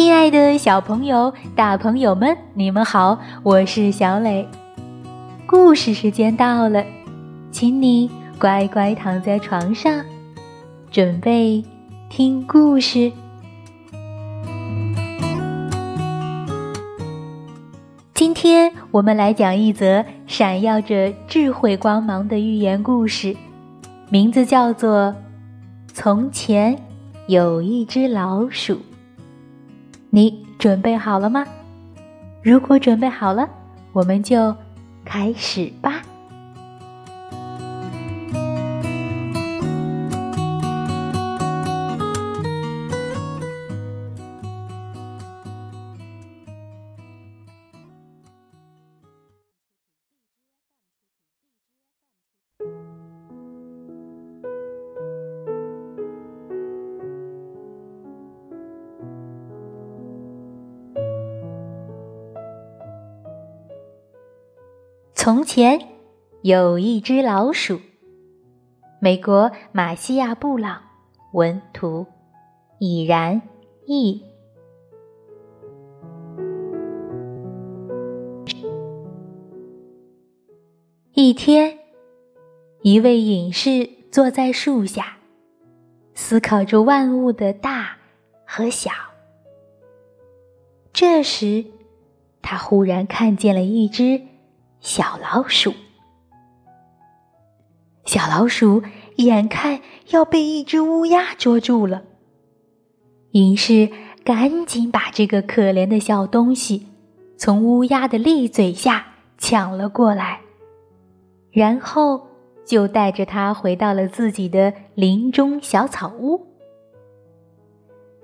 亲爱的小朋友、大朋友们，你们好，我是小磊。故事时间到了，请你乖乖躺在床上，准备听故事。今天我们来讲一则闪耀着智慧光芒的寓言故事，名字叫做《从前有一只老鼠》。你准备好了吗？如果准备好了，我们就开始吧。从前有一只老鼠。美国马西亚·布朗文图，已然译。一天，一位隐士坐在树下，思考着万物的大和小。这时，他忽然看见了一只。小老鼠，小老鼠眼看要被一只乌鸦捉住了，于是赶紧把这个可怜的小东西从乌鸦的利嘴下抢了过来，然后就带着它回到了自己的林中小草屋。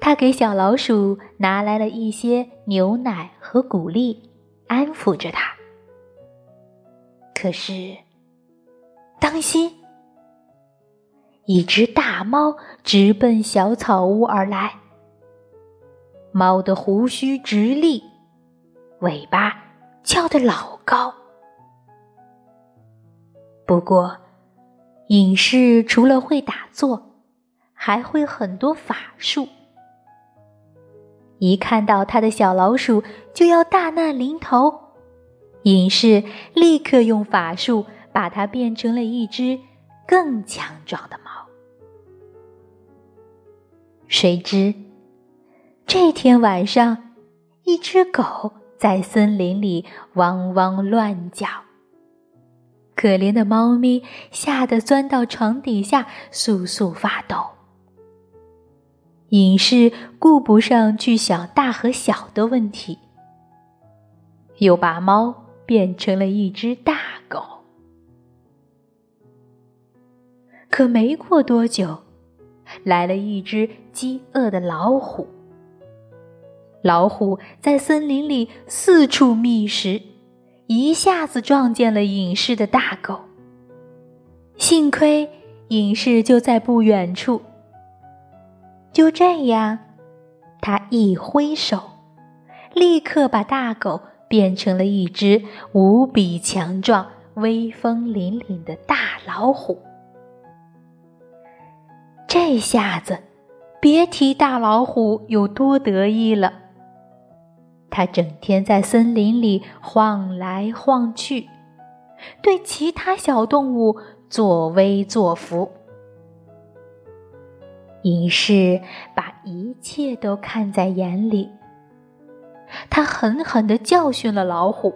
他给小老鼠拿来了一些牛奶和谷粒，安抚着它。可是，当心！一只大猫直奔小草屋而来。猫的胡须直立，尾巴翘得老高。不过，隐士除了会打坐，还会很多法术。一看到他的小老鼠，就要大难临头。隐士立刻用法术把它变成了一只更强壮的猫。谁知这天晚上，一只狗在森林里汪汪乱叫，可怜的猫咪吓得钻到床底下簌簌发抖。隐士顾不上去想大和小的问题，又把猫。变成了一只大狗，可没过多久，来了一只饥饿的老虎。老虎在森林里四处觅食，一下子撞见了隐士的大狗。幸亏隐士就在不远处。就这样，他一挥手，立刻把大狗。变成了一只无比强壮、威风凛凛的大老虎。这下子，别提大老虎有多得意了。它整天在森林里晃来晃去，对其他小动物作威作福。隐士把一切都看在眼里。他狠狠地教训了老虎：“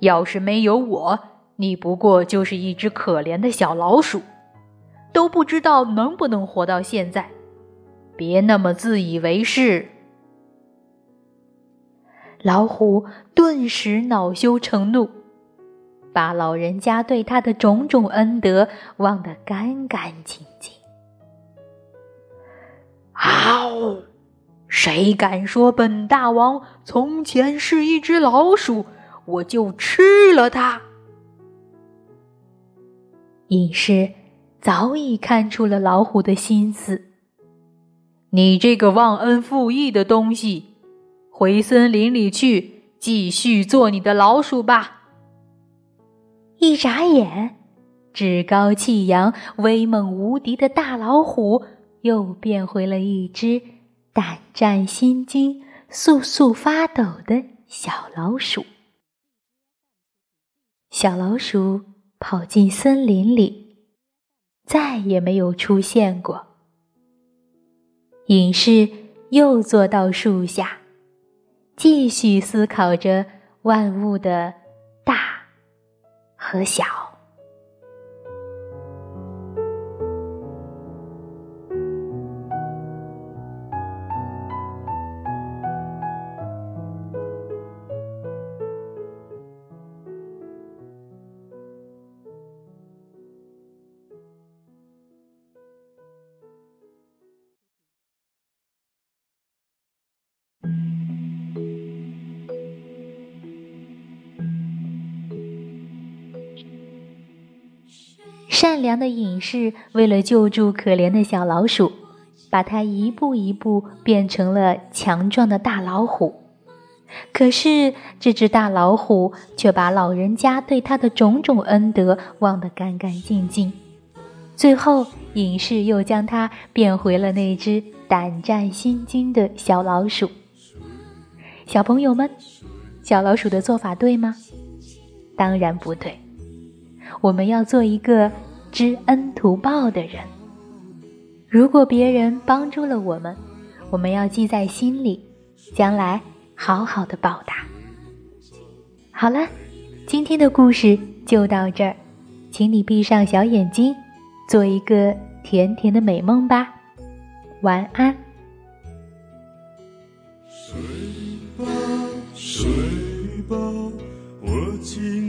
要是没有我，你不过就是一只可怜的小老鼠，都不知道能不能活到现在。别那么自以为是。”老虎顿时恼羞成怒，把老人家对他的种种恩德忘得干干净净。嗷！谁敢说本大王从前是一只老鼠，我就吃了它。隐士早已看出了老虎的心思。你这个忘恩负义的东西，回森林里去，继续做你的老鼠吧。一眨眼，趾高气扬、威猛无敌的大老虎又变回了一只。胆战心惊、簌簌发抖的小老鼠。小老鼠跑进森林里，再也没有出现过。隐士又坐到树下，继续思考着万物的大和小。善良的隐士为了救助可怜的小老鼠，把它一步一步变成了强壮的大老虎。可是这只大老虎却把老人家对他的种种恩德忘得干干净净。最后，隐士又将它变回了那只胆战心惊的小老鼠。小朋友们，小老鼠的做法对吗？当然不对。我们要做一个知恩图报的人。如果别人帮助了我们，我们要记在心里，将来好好的报答。好了，今天的故事就到这儿，请你闭上小眼睛，做一个甜甜的美梦吧。晚安。睡吧，睡吧，我亲。